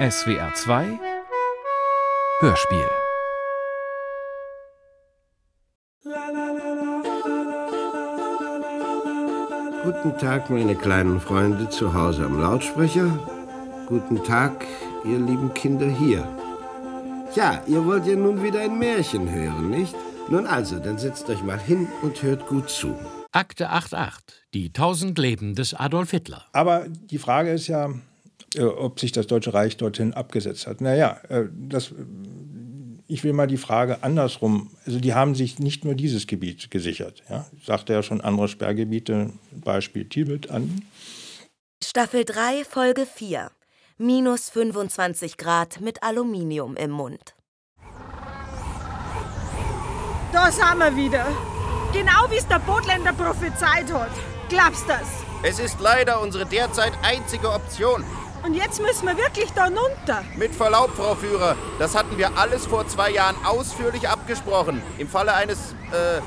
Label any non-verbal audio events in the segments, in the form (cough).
SWR 2 Hörspiel Guten Tag, meine kleinen Freunde zu Hause am Lautsprecher. Guten Tag, ihr lieben Kinder hier. Ja, ihr wollt ja nun wieder ein Märchen hören, nicht? Nun also, dann setzt euch mal hin und hört gut zu. Akte 88, die tausend Leben des Adolf Hitler. Aber die Frage ist ja, äh, ob sich das Deutsche Reich dorthin abgesetzt hat. Naja, äh, das, ich will mal die Frage andersrum. Also die haben sich nicht nur dieses Gebiet gesichert. Ja? Ich sagte ja schon andere Sperrgebiete, Beispiel Tibet an. Staffel 3, Folge 4. Minus 25 Grad mit Aluminium im Mund. Da sind wir wieder. Genau wie es der Botländer prophezeit hat. Glaubst das? Es ist leider unsere derzeit einzige Option. Und jetzt müssen wir wirklich da runter. Mit Verlaub, Frau Führer, das hatten wir alles vor zwei Jahren ausführlich abgesprochen. Im Falle eines äh,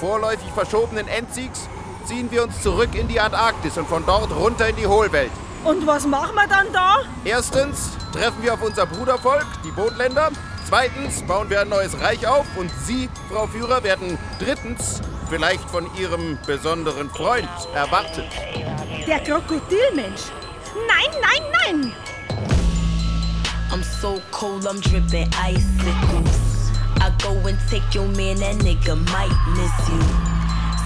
vorläufig verschobenen Endsiegs ziehen wir uns zurück in die Antarktis und von dort runter in die Hohlwelt. Und was machen wir dann da? Erstens treffen wir auf unser Brudervolk, die Bootländer. Zweitens bauen wir ein neues Reich auf und Sie, Frau Führer, werden drittens vielleicht von Ihrem besonderen Freund erwartet. Der Krokodilmensch. Nein, nein, nein! I'm so cold, I'm dripping icicles. I go and take your man, that nigga might miss you.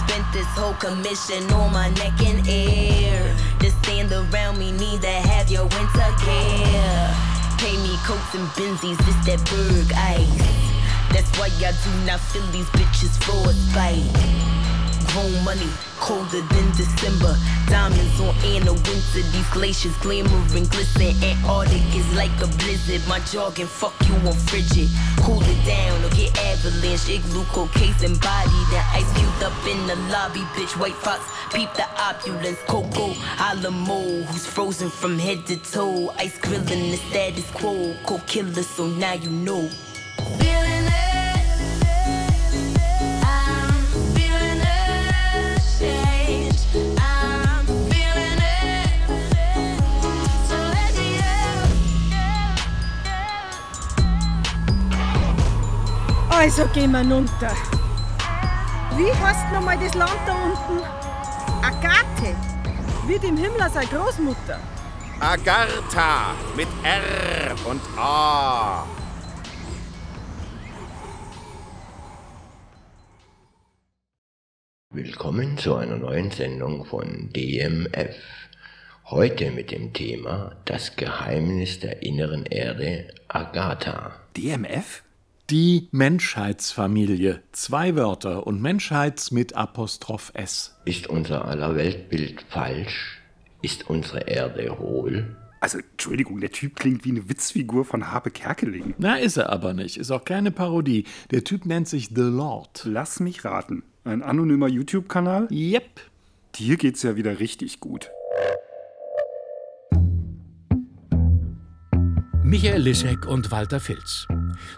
Spent this whole commission on my neck and air. To stand around me, need to have your winter gear. Pay me coats and benzies, this that berg ice. That's why I do not feel these bitches for frostbite grown money, colder than December. Diamonds on Anna Winter, these glaciers glimmering, glisten. Antarctic is like a blizzard. My jargon, fuck you on frigid. Cool it down or get avalanche. Igloo, case and body. Then ice cubed up in the lobby, bitch. White fox, peep the opulence. Coco, Alamo, who's frozen from head to toe. Ice grilling the status quo. Cold killer, so now you know. Also gehen wir runter. Wie heißt nochmal das Land da unten? Agathe. Wie dem Himmler seine Großmutter. Agartha mit R und A. Willkommen zu einer neuen Sendung von DMF. Heute mit dem Thema Das Geheimnis der inneren Erde Agatha. DMF? Die Menschheitsfamilie. Zwei Wörter und Menschheits mit Apostroph S. Ist unser aller Weltbild falsch? Ist unsere Erde hohl? Also, Entschuldigung, der Typ klingt wie eine Witzfigur von Habe Kerkeling. Na, ist er aber nicht. Ist auch keine Parodie. Der Typ nennt sich The Lord. Lass mich raten. Ein anonymer YouTube-Kanal? Yep. Dir geht's ja wieder richtig gut. Michael Lissek und Walter Filz.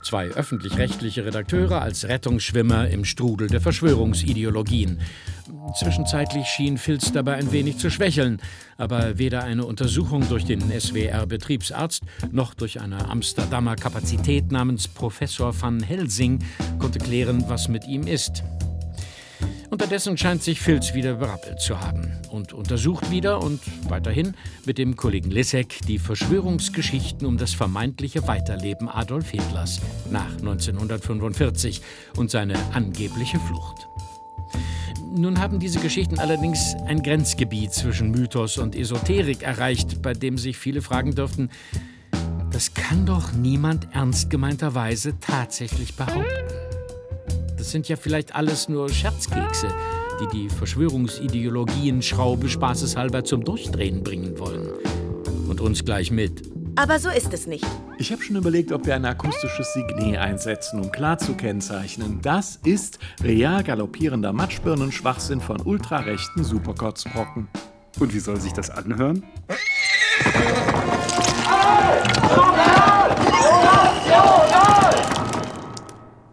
Zwei öffentlich-rechtliche Redakteure als Rettungsschwimmer im Strudel der Verschwörungsideologien. Zwischenzeitlich schien Filz dabei ein wenig zu schwächeln, aber weder eine Untersuchung durch den SWR-Betriebsarzt noch durch eine Amsterdamer Kapazität namens Professor van Helsing konnte klären, was mit ihm ist. Unterdessen scheint sich Filz wieder berappelt zu haben und untersucht wieder und weiterhin mit dem Kollegen Lissek die Verschwörungsgeschichten um das vermeintliche Weiterleben Adolf Hitlers nach 1945 und seine angebliche Flucht. Nun haben diese Geschichten allerdings ein Grenzgebiet zwischen Mythos und Esoterik erreicht, bei dem sich viele fragen dürften, das kann doch niemand ernst gemeinterweise tatsächlich behaupten. Das sind ja vielleicht alles nur Scherzkekse, die die Verschwörungsideologien Schraube spaßeshalber zum Durchdrehen bringen wollen. Und uns gleich mit. Aber so ist es nicht. Ich habe schon überlegt, ob wir ein akustisches Signet einsetzen, um klar zu kennzeichnen. Das ist real galoppierender Matschbirnen-Schwachsinn von ultrarechten Superkotzbrocken. Und wie soll sich das anhören?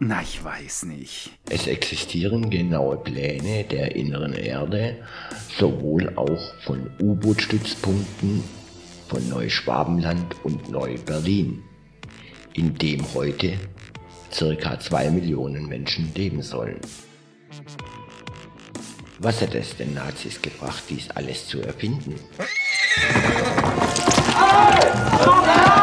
Na, ich weiß nicht. Es existieren genaue Pläne der inneren Erde, sowohl auch von U-Boot-Stützpunkten von Neuschwabenland und Neu-Berlin, in dem heute circa zwei Millionen Menschen leben sollen. Was hat es den Nazis gebracht, dies alles zu erfinden? Komm,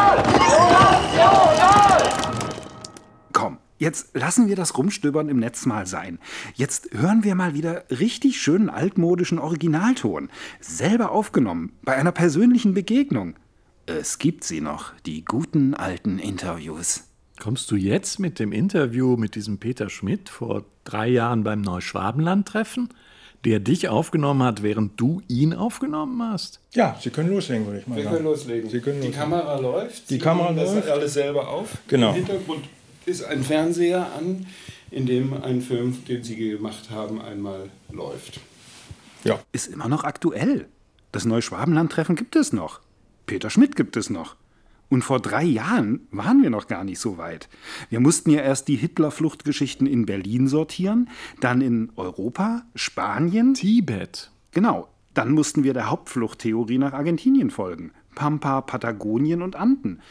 jetzt lassen wir das Rumstöbern im Netz mal sein. Jetzt hören wir mal wieder richtig schönen altmodischen Originalton. Selber aufgenommen, bei einer persönlichen Begegnung. Es gibt sie noch, die guten alten Interviews. Kommst du jetzt mit dem Interview mit diesem Peter Schmidt vor drei Jahren beim Neuschwabenland-Treffen, der dich aufgenommen hat, während du ihn aufgenommen hast? Ja, Sie können loslegen, würde ich mal Wir sagen. können loslegen. Sie können Die loslegen. Kamera läuft. Die Sie Kamera nehmen das läuft. alles selber auf. Genau. Im Hintergrund ist ein Fernseher an, in dem ein Film, den Sie gemacht haben, einmal läuft. Ja. Ist immer noch aktuell. Das Neuschwabenland-Treffen gibt es noch. Peter Schmidt gibt es noch. Und vor drei Jahren waren wir noch gar nicht so weit. Wir mussten ja erst die Hitler-Fluchtgeschichten in Berlin sortieren, dann in Europa, Spanien. Tibet. Genau. Dann mussten wir der Hauptfluchttheorie nach Argentinien folgen. Pampa, Patagonien und Anden.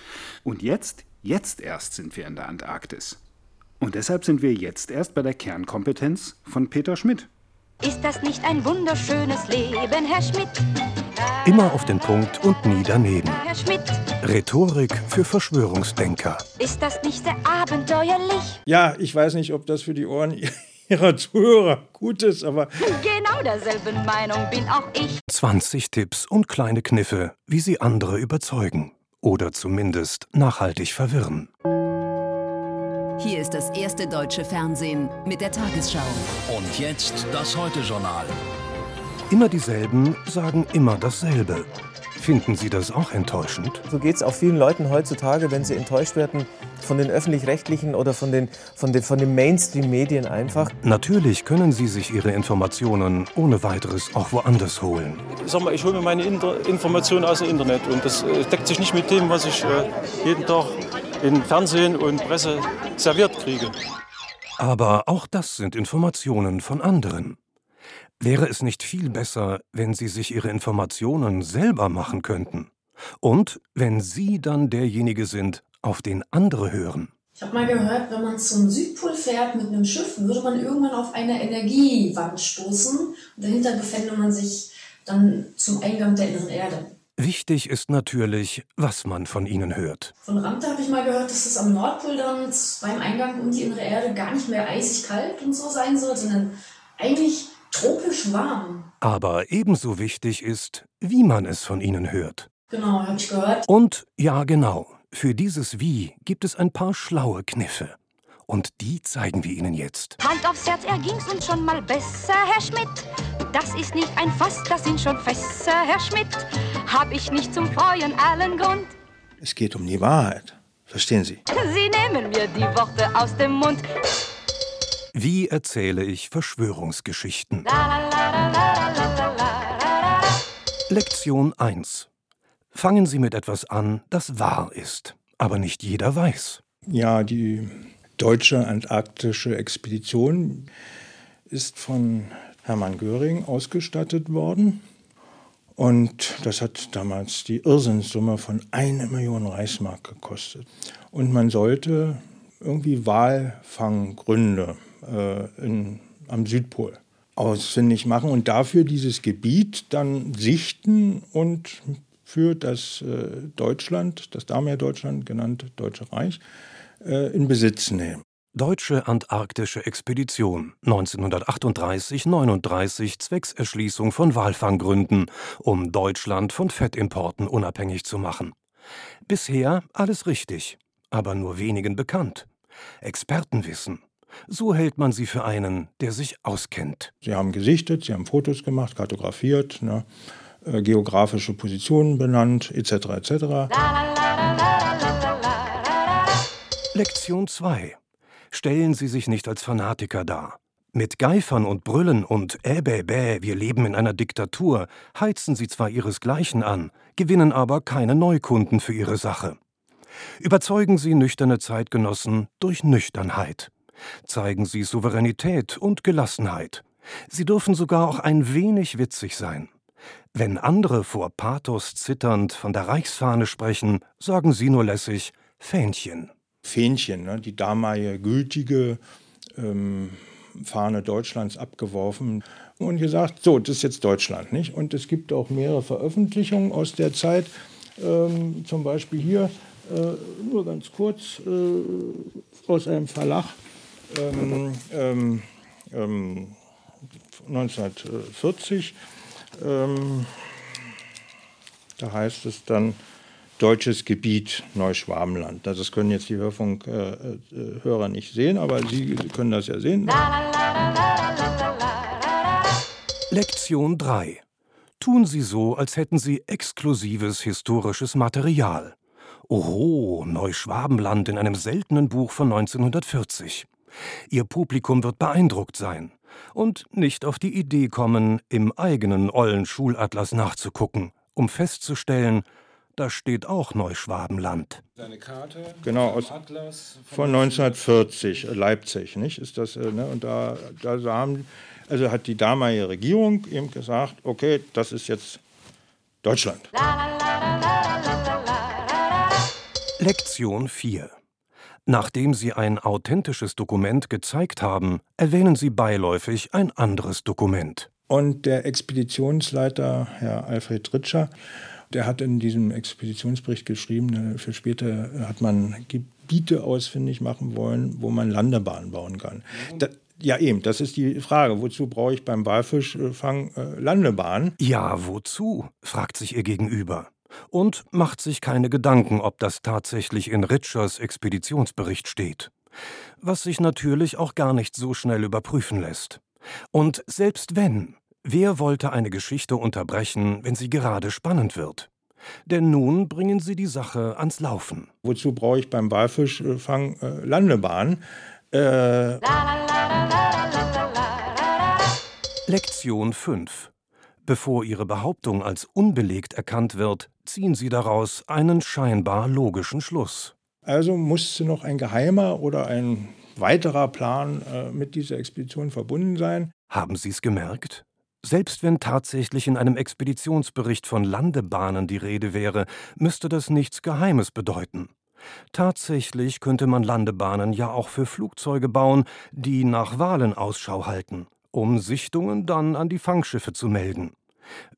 Und jetzt, jetzt erst sind wir in der Antarktis. Und deshalb sind wir jetzt erst bei der Kernkompetenz von Peter Schmidt. Ist das nicht ein wunderschönes Leben, Herr Schmidt? Immer auf den Punkt und nie daneben. Herr Schmidt, Rhetorik für Verschwörungsdenker. ist das nicht sehr abenteuerlich? Ja, ich weiß nicht, ob das für die Ohren (laughs) Ihrer Zuhörer gut ist, aber Genau derselben Meinung bin auch ich. 20 Tipps und kleine Kniffe, wie Sie andere überzeugen. Oder zumindest nachhaltig verwirren. Hier ist das erste deutsche Fernsehen mit der Tagesschau. Und jetzt das Heute-Journal. Immer dieselben sagen immer dasselbe. Finden Sie das auch enttäuschend? So geht es auch vielen Leuten heutzutage, wenn sie enttäuscht werden von den öffentlich-rechtlichen oder von den, von den, von den Mainstream-Medien einfach. Natürlich können Sie sich Ihre Informationen ohne weiteres auch woanders holen. Sag mal, ich hole mir meine Inter Informationen aus dem Internet und das äh, deckt sich nicht mit dem, was ich äh, jeden Tag in Fernsehen und Presse serviert kriege. Aber auch das sind Informationen von anderen. Wäre es nicht viel besser, wenn Sie sich Ihre Informationen selber machen könnten? Und wenn Sie dann derjenige sind, auf den andere hören? Ich habe mal gehört, wenn man zum Südpol fährt mit einem Schiff, würde man irgendwann auf eine Energiewand stoßen und dahinter befände man sich dann zum Eingang der inneren Erde. Wichtig ist natürlich, was man von Ihnen hört. Von Ramte habe ich mal gehört, dass es am Nordpol dann beim Eingang um die innere Erde gar nicht mehr eisig kalt und so sein soll, sondern eigentlich tropisch warm. Aber ebenso wichtig ist, wie man es von Ihnen hört. Genau, habe ich gehört. Und ja, genau, für dieses Wie gibt es ein paar schlaue Kniffe. Und die zeigen wir Ihnen jetzt. Hand aufs Herz, er ging's uns schon mal besser, Herr Schmidt. Das ist nicht ein Fass, das sind schon Fässer, Herr Schmidt. Hab ich nicht zum Freuen allen Grund. es geht um die Wahrheit. Verstehen Sie? Sie nehmen mir die Worte aus dem Mund. Wie erzähle ich Verschwörungsgeschichten? Lektion 1. Fangen Sie mit etwas an, das wahr ist, aber nicht jeder weiß. Ja, die deutsche antarktische Expedition ist von Hermann Göring ausgestattet worden. Und das hat damals die Irrsinnssumme von 1 Million Reichsmark gekostet. Und man sollte irgendwie Walfanggründe äh, in, am Südpol ausfindig machen und dafür dieses Gebiet dann sichten und für das äh, Deutschland, das damals Deutschland genannte Deutsche Reich, äh, in Besitz nehmen. Deutsche Antarktische Expedition 1938-39 zwecks Erschließung von Walfanggründen, um Deutschland von Fettimporten unabhängig zu machen. Bisher alles richtig, aber nur wenigen bekannt. Expertenwissen. So hält man sie für einen, der sich auskennt. Sie haben gesichtet, sie haben Fotos gemacht, kartografiert, ne, äh, geografische Positionen benannt, etc. etc. Lektion 2. Stellen Sie sich nicht als Fanatiker dar. Mit Geifern und Brüllen und äh bäh bäh, wir leben in einer Diktatur, heizen Sie zwar Ihresgleichen an, gewinnen aber keine Neukunden für Ihre Sache. Überzeugen Sie nüchterne Zeitgenossen durch Nüchternheit. Zeigen Sie Souveränität und Gelassenheit. Sie dürfen sogar auch ein wenig witzig sein. Wenn andere vor Pathos zitternd von der Reichsfahne sprechen, sagen sie nur lässig Fähnchen. Fähnchen, ne, die damalige gültige ähm, Fahne Deutschlands abgeworfen und gesagt, so, das ist jetzt Deutschland. Nicht? Und es gibt auch mehrere Veröffentlichungen aus der Zeit, ähm, zum Beispiel hier, äh, nur ganz kurz, äh, aus einem Verlag ähm, ähm, 1940. Ähm, ähm, da heißt es dann, deutsches Gebiet Neuschwabenland. Das können jetzt die Hörfunkhörer nicht sehen, aber Sie können das ja sehen. Lektion 3. Tun Sie so, als hätten Sie exklusives historisches Material. Oho, Neuschwabenland in einem seltenen Buch von 1940. Ihr Publikum wird beeindruckt sein und nicht auf die Idee kommen, im eigenen ollen Schulatlas nachzugucken, um festzustellen, da steht auch Neuschwabenland. Seine Karte genau, aus, von 1940, Leipzig, nicht? Ist das, äh, ne? Und da, da haben, also hat die damalige Regierung eben gesagt, okay, das ist jetzt Deutschland. Lektion 4 Nachdem Sie ein authentisches Dokument gezeigt haben, erwähnen Sie beiläufig ein anderes Dokument. Und der Expeditionsleiter, Herr Alfred Ritscher, der hat in diesem Expeditionsbericht geschrieben, äh, für später hat man Gebiete ausfindig machen wollen, wo man Landebahnen bauen kann. Da, ja, eben, das ist die Frage. Wozu brauche ich beim Walfischfang äh, Landebahnen? Ja, wozu? fragt sich ihr Gegenüber. Und macht sich keine Gedanken, ob das tatsächlich in Ritschers Expeditionsbericht steht. Was sich natürlich auch gar nicht so schnell überprüfen lässt. Und selbst wenn, Wer wollte eine Geschichte unterbrechen, wenn sie gerade spannend wird? Denn nun bringen sie die Sache ans Laufen. Wozu brauche ich beim Walfischfang äh, Landebahn? Äh Lektion 5. Bevor Ihre Behauptung als unbelegt erkannt wird, ziehen Sie daraus einen scheinbar logischen Schluss. Also musste noch ein geheimer oder ein weiterer Plan äh, mit dieser Expedition verbunden sein. Haben Sie es gemerkt? Selbst wenn tatsächlich in einem Expeditionsbericht von Landebahnen die Rede wäre, müsste das nichts Geheimes bedeuten. Tatsächlich könnte man Landebahnen ja auch für Flugzeuge bauen, die nach Walen Ausschau halten, um Sichtungen dann an die Fangschiffe zu melden.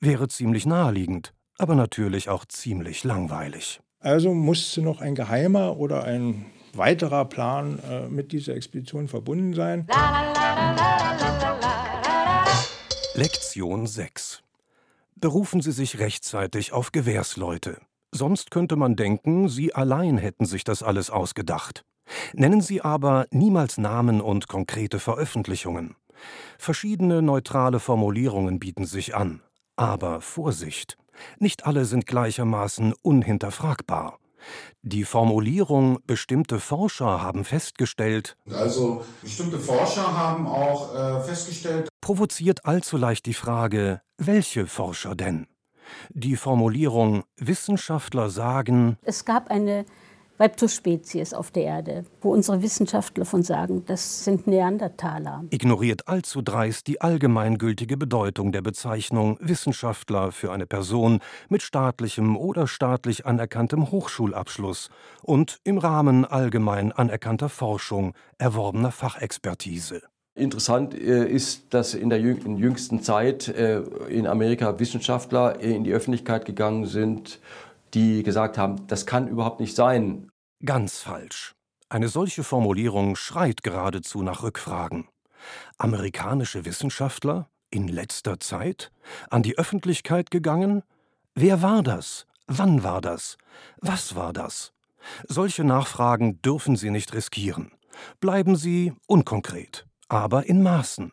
Wäre ziemlich naheliegend, aber natürlich auch ziemlich langweilig. Also musste noch ein geheimer oder ein weiterer Plan äh, mit dieser Expedition verbunden sein. Lektion 6 Berufen Sie sich rechtzeitig auf Gewährsleute. Sonst könnte man denken, Sie allein hätten sich das alles ausgedacht. Nennen Sie aber niemals Namen und konkrete Veröffentlichungen. Verschiedene neutrale Formulierungen bieten sich an. Aber Vorsicht! Nicht alle sind gleichermaßen unhinterfragbar. Die Formulierung bestimmte Forscher haben festgestellt, also bestimmte Forscher haben auch äh, festgestellt, provoziert allzu leicht die Frage, welche Forscher denn? Die Formulierung Wissenschaftler sagen, es gab eine Reptospezies auf der Erde, wo unsere Wissenschaftler von sagen, das sind Neandertaler. Ignoriert allzu dreist die allgemeingültige Bedeutung der Bezeichnung Wissenschaftler für eine Person mit staatlichem oder staatlich anerkanntem Hochschulabschluss und im Rahmen allgemein anerkannter Forschung erworbener Fachexpertise. Interessant äh, ist, dass in der jüngsten Zeit äh, in Amerika Wissenschaftler in die Öffentlichkeit gegangen sind, die gesagt haben, das kann überhaupt nicht sein. Ganz falsch. Eine solche Formulierung schreit geradezu nach Rückfragen. Amerikanische Wissenschaftler in letzter Zeit an die Öffentlichkeit gegangen? Wer war das? Wann war das? Was war das? Solche Nachfragen dürfen Sie nicht riskieren. Bleiben Sie unkonkret, aber in Maßen.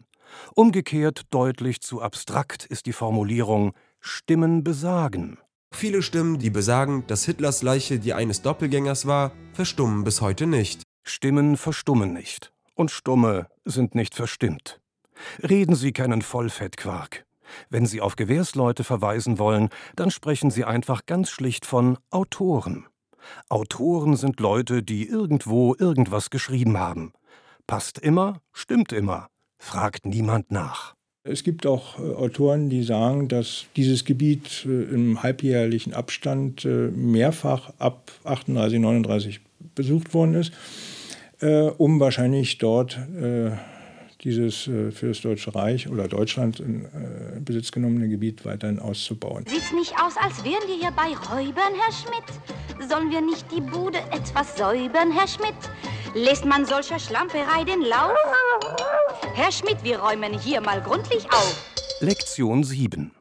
Umgekehrt deutlich zu abstrakt ist die Formulierung Stimmen besagen. Viele Stimmen, die besagen, dass Hitlers Leiche die eines Doppelgängers war, verstummen bis heute nicht. Stimmen verstummen nicht. Und Stumme sind nicht verstimmt. Reden Sie keinen Vollfettquark. Wenn Sie auf Gewährsleute verweisen wollen, dann sprechen Sie einfach ganz schlicht von Autoren. Autoren sind Leute, die irgendwo irgendwas geschrieben haben. Passt immer, stimmt immer, fragt niemand nach. Es gibt auch äh, Autoren, die sagen, dass dieses Gebiet äh, im halbjährlichen Abstand äh, mehrfach ab 38, 39 besucht worden ist, um wahrscheinlich dort dieses für das Deutsche Reich oder Deutschland in Besitz genommene Gebiet weiterhin auszubauen. Sieht's nicht aus, als wären wir hier bei Räubern, Herr Schmidt? Sollen wir nicht die Bude etwas säubern, Herr Schmidt? Lässt man solcher Schlamperei den Lauf? Herr Schmidt, wir räumen hier mal gründlich auf. Lektion 7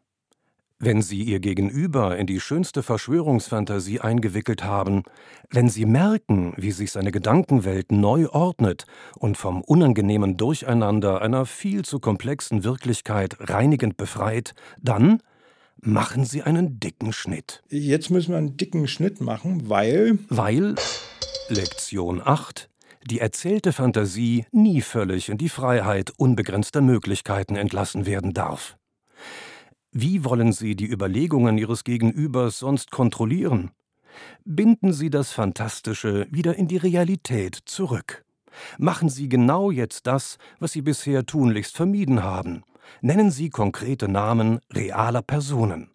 wenn Sie Ihr Gegenüber in die schönste Verschwörungsfantasie eingewickelt haben, wenn Sie merken, wie sich seine Gedankenwelt neu ordnet und vom unangenehmen Durcheinander einer viel zu komplexen Wirklichkeit reinigend befreit, dann machen Sie einen dicken Schnitt. Jetzt müssen wir einen dicken Schnitt machen, weil. Weil. Lektion 8 die erzählte Fantasie nie völlig in die Freiheit unbegrenzter Möglichkeiten entlassen werden darf. Wie wollen Sie die Überlegungen Ihres Gegenübers sonst kontrollieren? Binden Sie das Fantastische wieder in die Realität zurück. Machen Sie genau jetzt das, was Sie bisher tunlichst vermieden haben. Nennen Sie konkrete Namen realer Personen.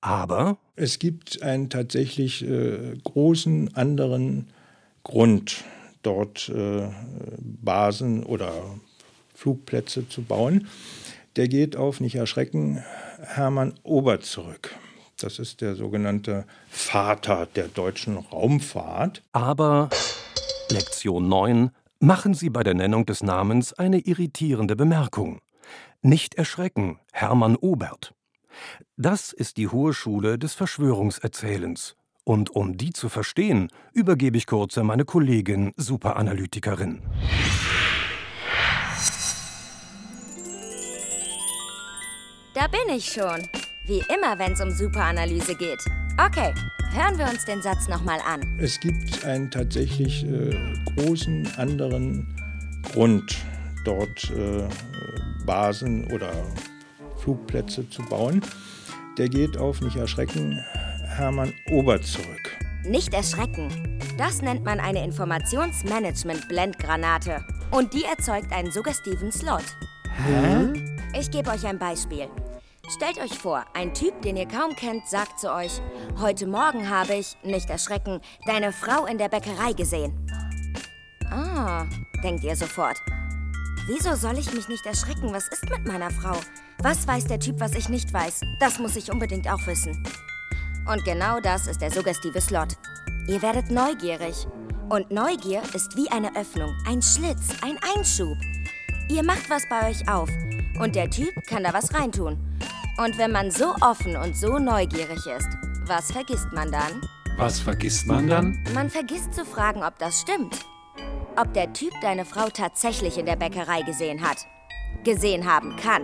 Aber es gibt einen tatsächlich äh, großen anderen Grund, dort äh, Basen oder Flugplätze zu bauen. Der geht auf, nicht erschrecken, Hermann Obert zurück. Das ist der sogenannte Vater der deutschen Raumfahrt. Aber Lektion 9 machen Sie bei der Nennung des Namens eine irritierende Bemerkung. Nicht erschrecken, Hermann Obert. Das ist die Hohe Schule des Verschwörungserzählens. Und um die zu verstehen, übergebe ich kurz an meine Kollegin Superanalytikerin. Da bin ich schon. Wie immer, wenn es um Superanalyse geht. Okay, hören wir uns den Satz nochmal an. Es gibt einen tatsächlich äh, großen anderen Grund, dort äh, Basen oder Flugplätze zu bauen. Der geht auf, nicht erschrecken, Hermann Obert zurück. Nicht erschrecken. Das nennt man eine Informationsmanagement-Blendgranate. Und die erzeugt einen suggestiven Slot. Hä? Ich gebe euch ein Beispiel. Stellt euch vor, ein Typ, den ihr kaum kennt, sagt zu euch, heute Morgen habe ich, nicht erschrecken, deine Frau in der Bäckerei gesehen. Ah, denkt ihr sofort. Wieso soll ich mich nicht erschrecken? Was ist mit meiner Frau? Was weiß der Typ, was ich nicht weiß? Das muss ich unbedingt auch wissen. Und genau das ist der suggestive Slot. Ihr werdet neugierig. Und Neugier ist wie eine Öffnung, ein Schlitz, ein Einschub. Ihr macht was bei euch auf und der Typ kann da was reintun. Und wenn man so offen und so neugierig ist, was vergisst man dann? Was vergisst man dann? Man vergisst zu fragen, ob das stimmt. Ob der Typ deine Frau tatsächlich in der Bäckerei gesehen hat. Gesehen haben kann.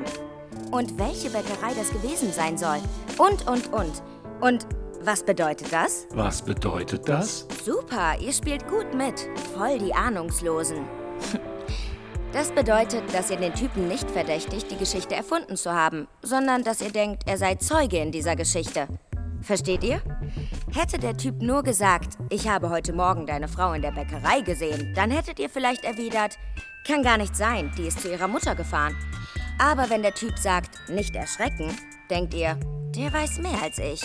Und welche Bäckerei das gewesen sein soll. Und, und, und. Und was bedeutet das? Was bedeutet das? Super, ihr spielt gut mit. Voll die Ahnungslosen. Das bedeutet, dass ihr den Typen nicht verdächtigt, die Geschichte erfunden zu haben, sondern dass ihr denkt, er sei Zeuge in dieser Geschichte. Versteht ihr? Hätte der Typ nur gesagt, ich habe heute Morgen deine Frau in der Bäckerei gesehen, dann hättet ihr vielleicht erwidert, kann gar nicht sein, die ist zu ihrer Mutter gefahren. Aber wenn der Typ sagt, nicht erschrecken, denkt ihr, der weiß mehr als ich.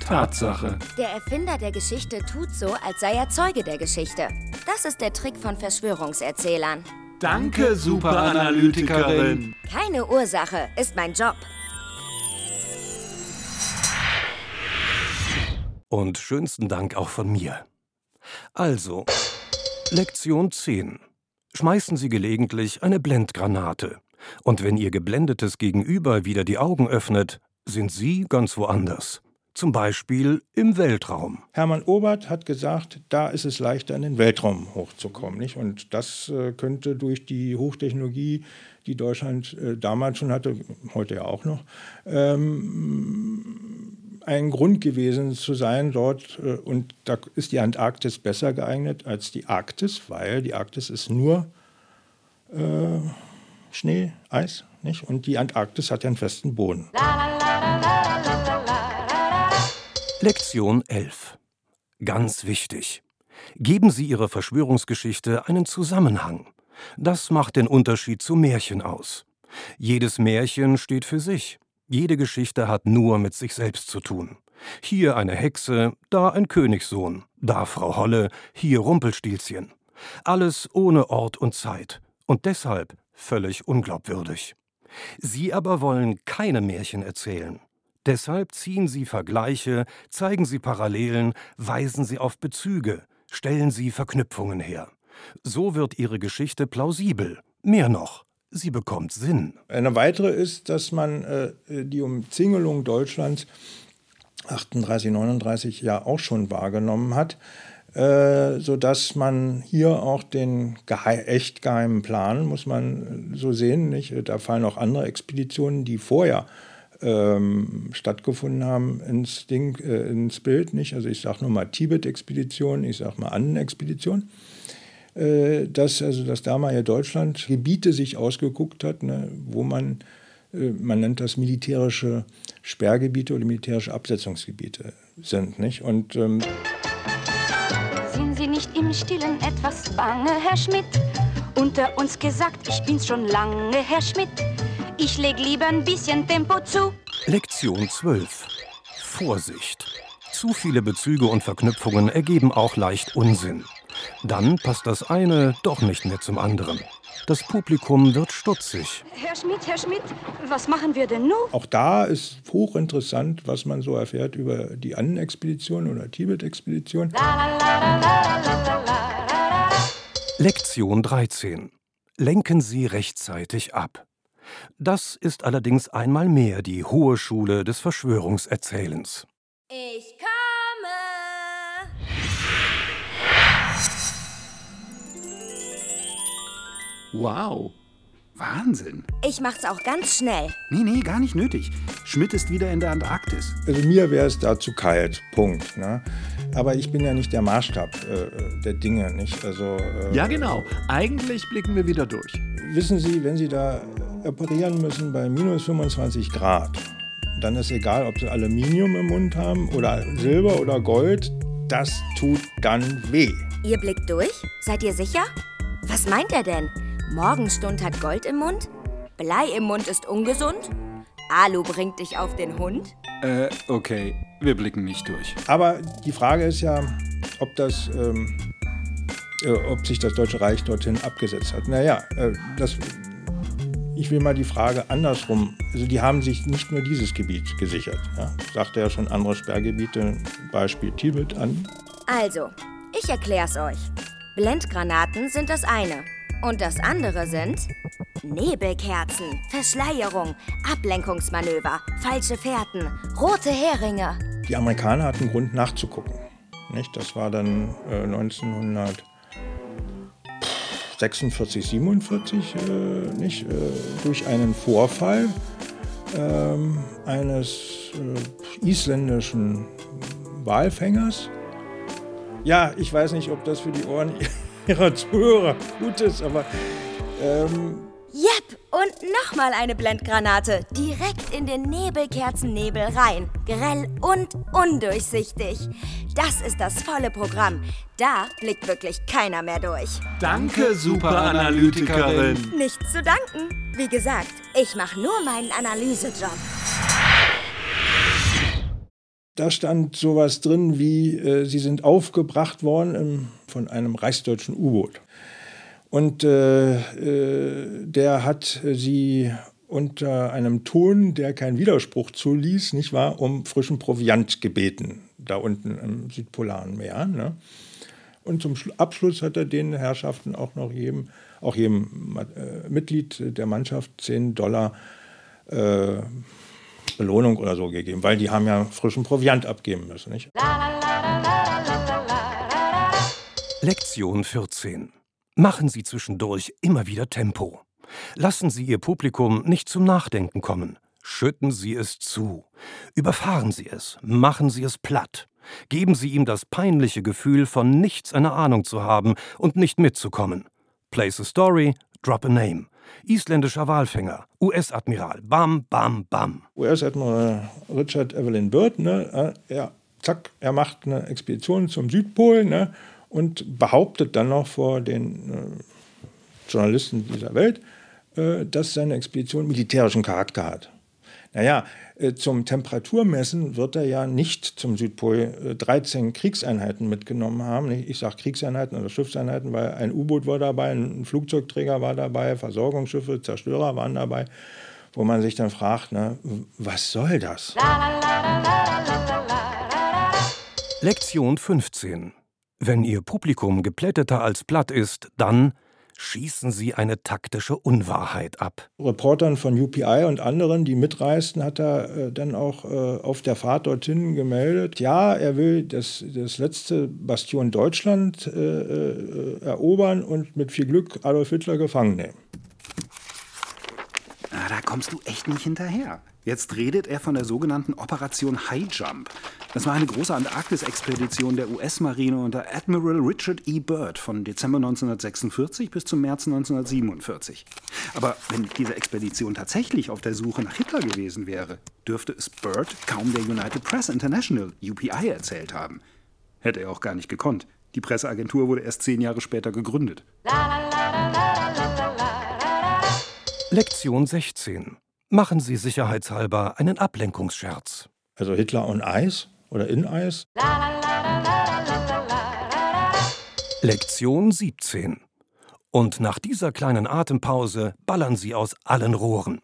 Tatsache. Der Erfinder der Geschichte tut so, als sei er Zeuge der Geschichte. Das ist der Trick von Verschwörungserzählern. Danke, Superanalytikerin. Keine Ursache, ist mein Job. Und schönsten Dank auch von mir. Also, Lektion 10. Schmeißen Sie gelegentlich eine Blendgranate. Und wenn Ihr geblendetes Gegenüber wieder die Augen öffnet, sind Sie ganz woanders zum Beispiel im Weltraum. Hermann Obert hat gesagt, da ist es leichter, in den Weltraum hochzukommen. Nicht? Und das äh, könnte durch die Hochtechnologie, die Deutschland äh, damals schon hatte, heute ja auch noch, ähm, ein Grund gewesen zu sein dort. Äh, und da ist die Antarktis besser geeignet als die Arktis, weil die Arktis ist nur äh, Schnee, Eis. Nicht? Und die Antarktis hat ja einen festen Boden. Lektion 11. Ganz wichtig. Geben Sie Ihrer Verschwörungsgeschichte einen Zusammenhang. Das macht den Unterschied zu Märchen aus. Jedes Märchen steht für sich. Jede Geschichte hat nur mit sich selbst zu tun. Hier eine Hexe, da ein Königssohn, da Frau Holle, hier Rumpelstilzchen. Alles ohne Ort und Zeit und deshalb völlig unglaubwürdig. Sie aber wollen keine Märchen erzählen. Deshalb ziehen sie Vergleiche, zeigen sie Parallelen, weisen sie auf Bezüge, stellen sie Verknüpfungen her. So wird ihre Geschichte plausibel. Mehr noch, sie bekommt Sinn. Eine weitere ist, dass man äh, die Umzingelung Deutschlands 38, 39 ja auch schon wahrgenommen hat, äh, sodass man hier auch den gehe echt geheimen Plan, muss man so sehen, nicht? da fallen auch andere Expeditionen, die vorher ähm, stattgefunden haben, ins, Ding, äh, ins Bild. Nicht? Also ich sage nur mal Tibet-Expedition, ich sage mal Anden-Expedition. Äh, dass also das damalige Deutschland Gebiete sich ausgeguckt hat, ne, wo man, äh, man nennt das militärische Sperrgebiete oder militärische Absetzungsgebiete sind. Nicht? Und, ähm nicht im Stillen etwas bange, Herr Schmidt? Unter uns gesagt, ich bin's schon lange, Herr Schmidt. Ich leg lieber ein bisschen Tempo zu. Lektion 12. Vorsicht. Zu viele Bezüge und Verknüpfungen ergeben auch leicht Unsinn. Dann passt das eine doch nicht mehr zum anderen. Das Publikum wird stutzig. Herr Schmidt, Herr Schmidt, was machen wir denn nun? Auch da ist hochinteressant, was man so erfährt über die Anden-Expedition oder Tibet-Expedition. Lektion 13. Lenken Sie rechtzeitig ab. Das ist allerdings einmal mehr die hohe Schule des Verschwörungserzählens. Ich komme! Wow. Wahnsinn. Ich mach's auch ganz schnell. Nee, nee, gar nicht nötig. Schmidt ist wieder in der Antarktis. Also mir wäre es da zu kalt, Punkt. Ne? Aber ich bin ja nicht der Maßstab äh, der Dinge, nicht? Also, äh, Ja, genau. Eigentlich blicken wir wieder durch. Wissen Sie, wenn Sie da operieren müssen bei minus 25 Grad, dann ist egal, ob Sie Aluminium im Mund haben oder Silber oder Gold, das tut dann weh. Ihr blickt durch? Seid ihr sicher? Was meint er denn? Morgenstund hat Gold im Mund? Blei im Mund ist ungesund? Alu bringt dich auf den Hund? Äh, okay. Wir blicken nicht durch. Aber die Frage ist ja, ob das, ähm, äh, ob sich das Deutsche Reich dorthin abgesetzt hat. Naja, äh, das, ich will mal die Frage andersrum. Also die haben sich nicht nur dieses Gebiet gesichert. Ja? Sagte ja schon andere Sperrgebiete, Beispiel Tibet an. Also, ich erklär's euch. Blendgranaten sind das eine. Und das andere sind Nebelkerzen, Verschleierung, Ablenkungsmanöver, falsche Fährten, rote Heringe. Die Amerikaner hatten Grund nachzugucken. Nicht? Das war dann äh, 1946, 47, äh, nicht? Äh, durch einen Vorfall ähm, eines äh, isländischen Walfängers. Ja, ich weiß nicht, ob das für die Ohren (laughs) ihrer Zuhörer gut ist, aber ähm, Jep, und nochmal eine Blendgranate. Direkt in den Nebelkerzennebel rein. Grell und undurchsichtig. Das ist das volle Programm. Da blickt wirklich keiner mehr durch. Danke, Superanalytikerin. Nichts zu danken. Wie gesagt, ich mache nur meinen Analysejob. Da stand sowas drin wie, äh, sie sind aufgebracht worden im, von einem reichsdeutschen U-Boot. Und äh, äh, der hat sie unter einem Ton, der keinen Widerspruch zuließ, nicht wahr, um frischen Proviant gebeten, da unten im südpolaren Meer. Ne? Und zum Abschluss hat er den Herrschaften auch noch jedem, auch jedem äh, Mitglied der Mannschaft 10 Dollar äh, Belohnung oder so gegeben, weil die haben ja frischen Proviant abgeben müssen. Nicht? Lektion 14. Machen Sie zwischendurch immer wieder Tempo. Lassen Sie Ihr Publikum nicht zum Nachdenken kommen. Schütten Sie es zu. Überfahren Sie es. Machen Sie es platt. Geben Sie ihm das peinliche Gefühl, von nichts eine Ahnung zu haben und nicht mitzukommen. Place a story, drop a name. Isländischer Walfänger, US-Admiral, bam, bam, bam. US-Admiral Richard Evelyn Byrd, ne, äh, ja, zack, er macht eine Expedition zum Südpol ne, und behauptet dann noch vor den äh, Journalisten dieser Welt, äh, dass seine Expedition militärischen Charakter hat. Naja, äh, zum Temperaturmessen wird er ja nicht zum Südpol 13 Kriegseinheiten mitgenommen haben. Ich sage Kriegseinheiten oder Schiffseinheiten, weil ein U-Boot war dabei, ein Flugzeugträger war dabei, Versorgungsschiffe, Zerstörer waren dabei, wo man sich dann fragt, ne, was soll das? Lektion 15. Wenn Ihr Publikum geplätteter als platt ist, dann schießen Sie eine taktische Unwahrheit ab. Reportern von UPI und anderen, die mitreisten, hat er äh, dann auch äh, auf der Fahrt dorthin gemeldet. Ja, er will das, das letzte Bastion Deutschland äh, äh erobern und mit viel Glück Adolf Hitler gefangen nehmen. Na, da kommst du echt nicht hinterher. Jetzt redet er von der sogenannten Operation High Jump. Das war eine große Antarktis-Expedition der US-Marine unter Admiral Richard E. Byrd von Dezember 1946 bis zum März 1947. Aber wenn diese Expedition tatsächlich auf der Suche nach Hitler gewesen wäre, dürfte es Byrd kaum der United Press International, UPI, erzählt haben. Hätte er auch gar nicht gekonnt. Die Presseagentur wurde erst zehn Jahre später gegründet. Lektion 16. Machen Sie sicherheitshalber einen Ablenkungsscherz. Also Hitler on Eis oder in Eis. Lektion 17. Und nach dieser kleinen Atempause ballern Sie aus allen Rohren.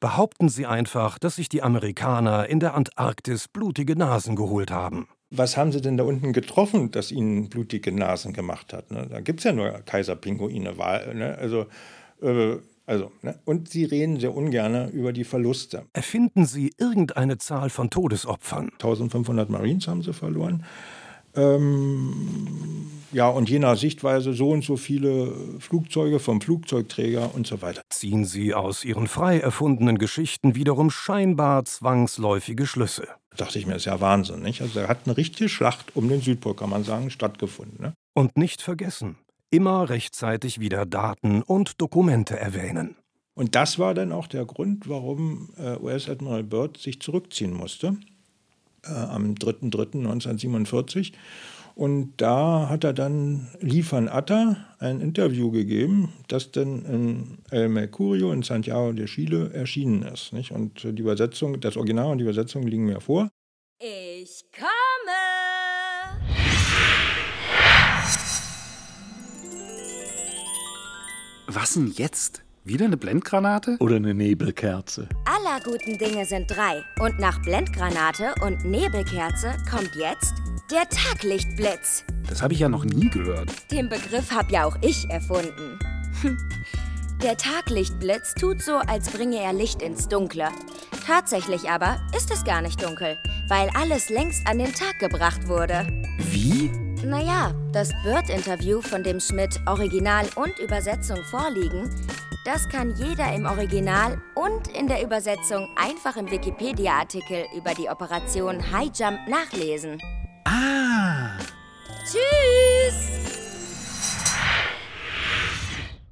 Behaupten Sie einfach, dass sich die Amerikaner in der Antarktis blutige Nasen geholt haben. Was haben sie denn da unten getroffen, das ihnen blutige Nasen gemacht hat? Ne? Da gibt es ja nur Kaiserpinguine. Ne? Also äh, also, ne? Und sie reden sehr ungern über die Verluste. Erfinden Sie irgendeine Zahl von Todesopfern. 1500 Marines haben sie verloren. Ähm, ja, und je nach Sichtweise so und so viele Flugzeuge vom Flugzeugträger und so weiter. Ziehen Sie aus Ihren frei erfundenen Geschichten wiederum scheinbar zwangsläufige Schlüsse. Dachte ich mir, ist ja Wahnsinn, nicht? Also, da hat eine richtige Schlacht um den Südpol, kann man sagen, stattgefunden. Ne? Und nicht vergessen, immer rechtzeitig wieder Daten und Dokumente erwähnen. Und das war dann auch der Grund, warum äh, US-Admiral Byrd sich zurückziehen musste äh, am 3.3.1947. Und da hat er dann Liefern Atta ein Interview gegeben, das dann in El Mercurio in Santiago de Chile erschienen ist. Nicht? Und die Übersetzung, das Original und die Übersetzung liegen mir vor. Ich komme! Was denn jetzt? Wieder eine Blendgranate? Oder eine Nebelkerze? Aller guten Dinge sind drei. Und nach Blendgranate und Nebelkerze kommt jetzt der Taglichtblitz. Das habe ich ja noch nie gehört. Den Begriff habe ja auch ich erfunden. Der Taglichtblitz tut so, als bringe er Licht ins Dunkle. Tatsächlich aber ist es gar nicht dunkel, weil alles längst an den Tag gebracht wurde. Wie? Naja, das Bird-Interview, von dem Schmidt Original und Übersetzung vorliegen, das kann jeder im Original und in der Übersetzung einfach im Wikipedia-Artikel über die Operation High Jump nachlesen. Ah! Tschüss!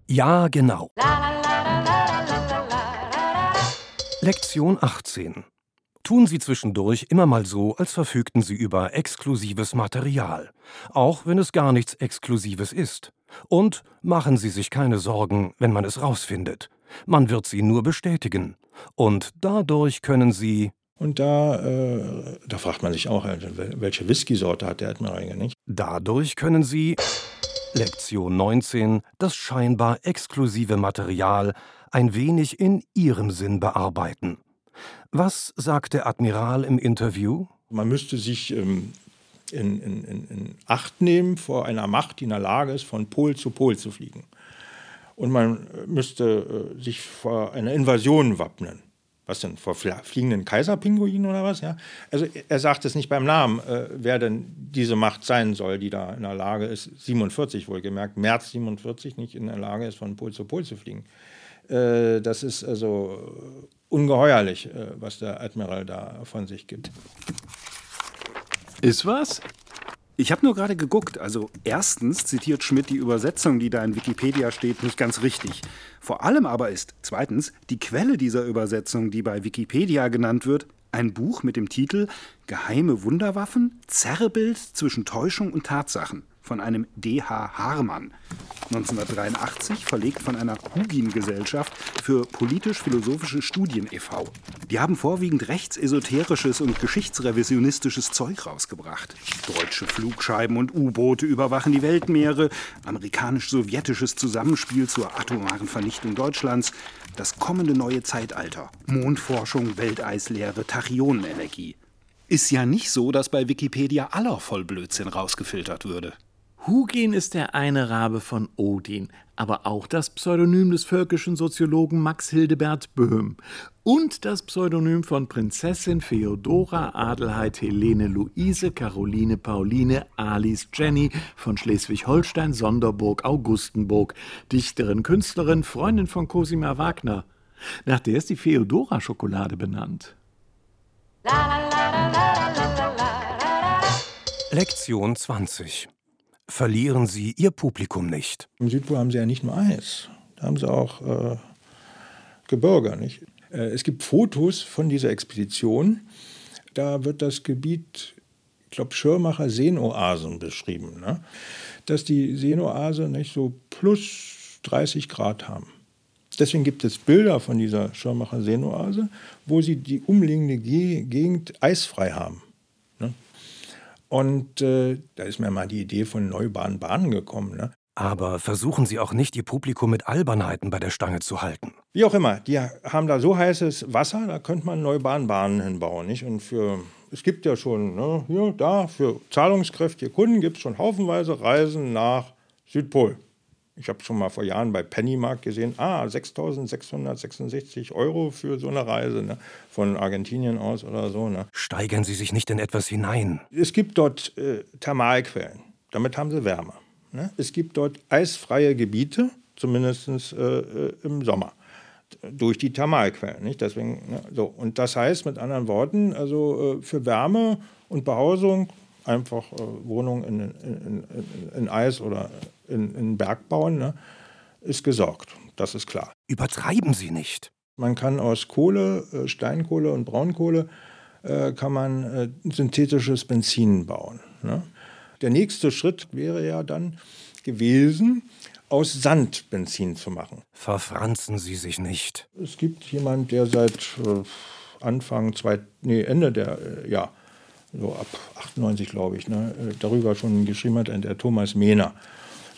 Ja, genau. Lektion 18 tun Sie zwischendurch immer mal so, als verfügten Sie über exklusives Material, auch wenn es gar nichts Exklusives ist. Und machen Sie sich keine Sorgen, wenn man es rausfindet. Man wird Sie nur bestätigen. Und dadurch können Sie und da, äh, da fragt man sich auch, äh, welche Whisky-Sorte hat der Admiral nicht? Dadurch können Sie, Lektion 19, das scheinbar exklusive Material ein wenig in Ihrem Sinn bearbeiten. Was sagt der Admiral im Interview? Man müsste sich ähm, in, in, in, Acht nehmen vor einer Macht, die in der Lage ist, von Pol zu Pol zu fliegen. Und man müsste äh, sich vor einer Invasion wappnen. Was denn? Vor fliegenden Kaiserpinguinen oder was? Ja? Also er sagt es nicht beim Namen, äh, wer denn diese Macht sein soll, die da in der Lage ist, 47 wohlgemerkt, März 47 nicht in der Lage ist, von Pol zu Pol zu fliegen. Äh, das ist also ungeheuerlich, äh, was der Admiral da von sich gibt. Ist was? Ich habe nur gerade geguckt. Also erstens zitiert Schmidt die Übersetzung, die da in Wikipedia steht, nicht ganz richtig. Vor allem aber ist zweitens die Quelle dieser Übersetzung, die bei Wikipedia genannt wird, ein Buch mit dem Titel Geheime Wunderwaffen, Zerrbild zwischen Täuschung und Tatsachen von einem D.H. Harman. 1983 verlegt von einer Hugin-Gesellschaft für politisch-philosophische Studien e.V. Die haben vorwiegend rechtsesoterisches und geschichtsrevisionistisches Zeug rausgebracht. Deutsche Flugscheiben und U-Boote überwachen die Weltmeere, amerikanisch-sowjetisches Zusammenspiel zur atomaren Vernichtung Deutschlands, das kommende neue Zeitalter, Mondforschung, Welteislehre, Tachyonenenergie. Ist ja nicht so, dass bei Wikipedia aller Vollblödsinn rausgefiltert würde. Hugin ist der eine Rabe von Odin, aber auch das Pseudonym des völkischen Soziologen Max Hildebert Böhm und das Pseudonym von Prinzessin Feodora Adelheid Helene Luise Caroline Pauline Alice Jenny von Schleswig-Holstein Sonderburg Augustenburg, Dichterin, Künstlerin, Freundin von Cosima Wagner. Nach der ist die Feodora-Schokolade benannt. Lektion 20 verlieren Sie Ihr Publikum nicht. Im Südpol haben Sie ja nicht nur Eis, da haben Sie auch äh, Gebirge. Nicht? Äh, es gibt Fotos von dieser Expedition, da wird das Gebiet, ich glaube, Schirmacher Seenoasen beschrieben, ne? dass die Seenoase nicht so plus 30 Grad haben. Deswegen gibt es Bilder von dieser Schirmacher Seenoase, wo sie die umliegende Gegend eisfrei haben. Und äh, da ist mir mal die Idee von Neubahn Bahnen gekommen. Ne? Aber versuchen Sie auch nicht, Ihr Publikum mit Albernheiten bei der Stange zu halten. Wie auch immer, die haben da so heißes Wasser, da könnte man Neubahnbahnen hinbauen. Nicht? Und für, es gibt ja schon, ne, hier, da, für zahlungskräftige Kunden gibt es schon haufenweise Reisen nach Südpol. Ich habe schon mal vor Jahren bei Pennymark gesehen, ah, 6.666 Euro für so eine Reise ne? von Argentinien aus oder so. Ne? Steigern Sie sich nicht in etwas hinein. Es gibt dort äh, Thermalquellen, damit haben Sie Wärme. Ne? Es gibt dort eisfreie Gebiete, zumindest äh, äh, im Sommer, durch die Thermalquellen. Nicht? Deswegen, ne? so. Und das heißt mit anderen Worten, also äh, für Wärme und Behausung einfach äh, Wohnungen in, in, in, in, Eis oder in, in Berg bauen, ne, ist gesorgt. Das ist klar. Übertreiben Sie nicht. Man kann aus Kohle, äh, Steinkohle und Braunkohle äh, kann man äh, synthetisches Benzin bauen. Ne? Der nächste Schritt wäre ja dann gewesen, aus Sand Benzin zu machen. Verfranzen Sie sich nicht. Es gibt jemanden, der seit äh, Anfang, zwei, nee, Ende der, ja, so ab 98, glaube ich, ne, äh, darüber schon geschrieben hat, der Thomas Mehner.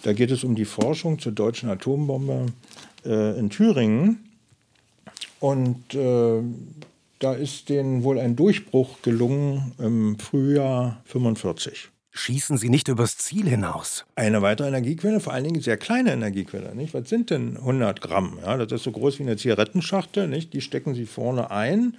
Da geht es um die Forschung zur deutschen Atombombe äh, in Thüringen. Und äh, da ist denen wohl ein Durchbruch gelungen im Frühjahr 45. Schießen Sie nicht übers Ziel hinaus. Eine weitere Energiequelle, vor allen Dingen sehr kleine Energiequelle. Nicht? Was sind denn 100 Gramm? Ja, das ist so groß wie eine Zigarettenschachtel. Nicht? Die stecken Sie vorne ein.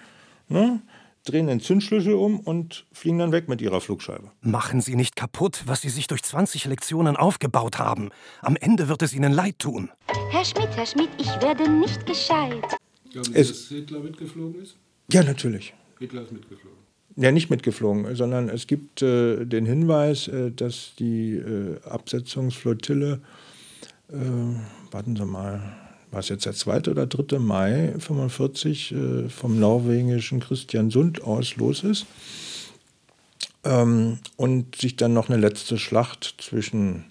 Ne? Drehen den Zündschlüssel um und fliegen dann weg mit ihrer Flugscheibe. Machen Sie nicht kaputt, was Sie sich durch 20 Lektionen aufgebaut haben. Am Ende wird es Ihnen leid tun. Herr Schmidt, Herr Schmidt, ich werde nicht gescheit. Glauben Sie, dass Hitler mitgeflogen ist? Ja, natürlich. Hitler ist mitgeflogen. Ja, nicht mitgeflogen, sondern es gibt äh, den Hinweis, äh, dass die äh, Absetzungsflottille, äh, warten Sie mal, war es jetzt der 2. oder 3. Mai 45 äh, vom norwegischen Christiansund aus los ist. Ähm, und sich dann noch eine letzte Schlacht zwischen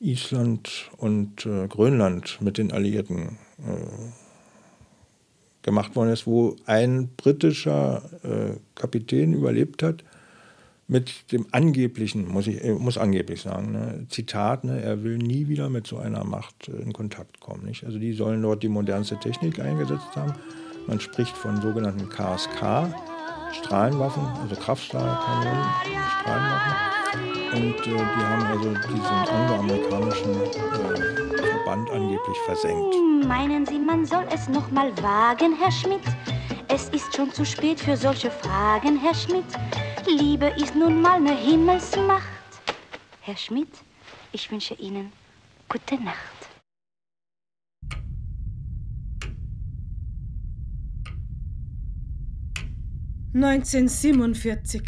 Island und äh, Grönland mit den Alliierten äh, gemacht worden ist, wo ein britischer äh, Kapitän überlebt hat mit dem angeblichen, muss ich äh, muss angeblich sagen, ne, Zitat, ne, er will nie wieder mit so einer Macht in Kontakt kommen. Nicht? Also die sollen dort die modernste Technik eingesetzt haben. Man spricht von sogenannten KSK, Strahlenwaffen, also Kraftstrahlkanonen, Strahlenwaffen. Und äh, die haben also diesen angloamerikanischen äh, Verband angeblich versenkt. Meinen Sie, man soll es noch mal wagen, Herr Schmidt? Es ist schon zu spät für solche Fragen, Herr Schmidt. Liebe ist nun mal eine Himmelsmacht. Herr Schmidt, ich wünsche Ihnen gute Nacht. ...1947.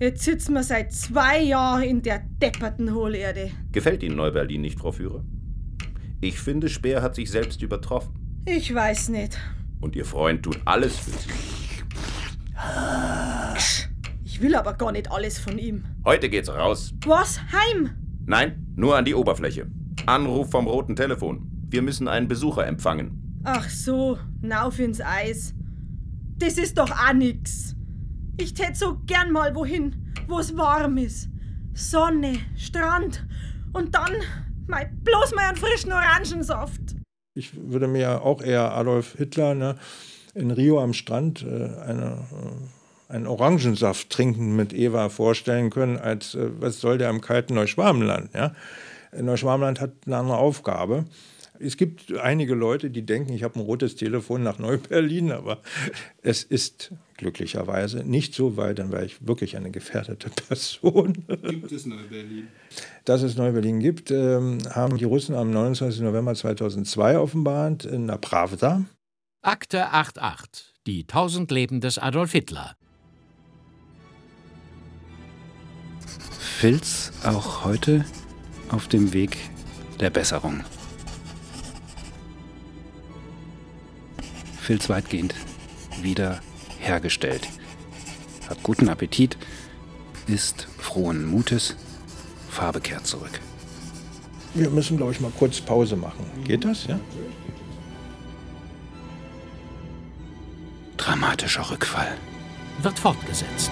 Jetzt sitzen wir seit zwei Jahren in der depperten Hohlerde. Gefällt Ihnen Neu-Berlin nicht, Frau Führer? Ich finde, Speer hat sich selbst übertroffen. Ich weiß nicht. Und Ihr Freund tut alles für Sie. (laughs) Ich will aber gar nicht alles von ihm. Heute geht's raus. Was? Heim? Nein, nur an die Oberfläche. Anruf vom roten Telefon. Wir müssen einen Besucher empfangen. Ach so, nauf ins Eis. Das ist doch auch nix. Ich tät so gern mal wohin, wo es warm ist. Sonne, Strand und dann mei, bloß mal einen frischen Orangensaft. Ich würde mir auch eher Adolf Hitler ne, in Rio am Strand äh, eine, äh, einen Orangensaft trinken mit Eva vorstellen können, als äh, was soll der im kalten Neuschwabenland. Ja? Neuschwabenland hat eine andere Aufgabe. Es gibt einige Leute, die denken, ich habe ein rotes Telefon nach Neu-Berlin, aber es ist glücklicherweise nicht so weit, dann wäre ich wirklich eine gefährdete (laughs) Person. Gibt es Neu-Berlin? Dass es Neu-Berlin gibt, ähm, haben die Russen am 29. November 2002 offenbart in der Pravda. Akte 88. Die 1000 Leben des Adolf Hitler. Filz auch heute auf dem Weg der Besserung. Filz weitgehend wieder hergestellt. Hat guten Appetit, ist frohen Mutes, Farbe kehrt zurück. Wir müssen, glaube ich, mal kurz Pause machen. Geht das, ja? Dramatischer Rückfall. Wird fortgesetzt.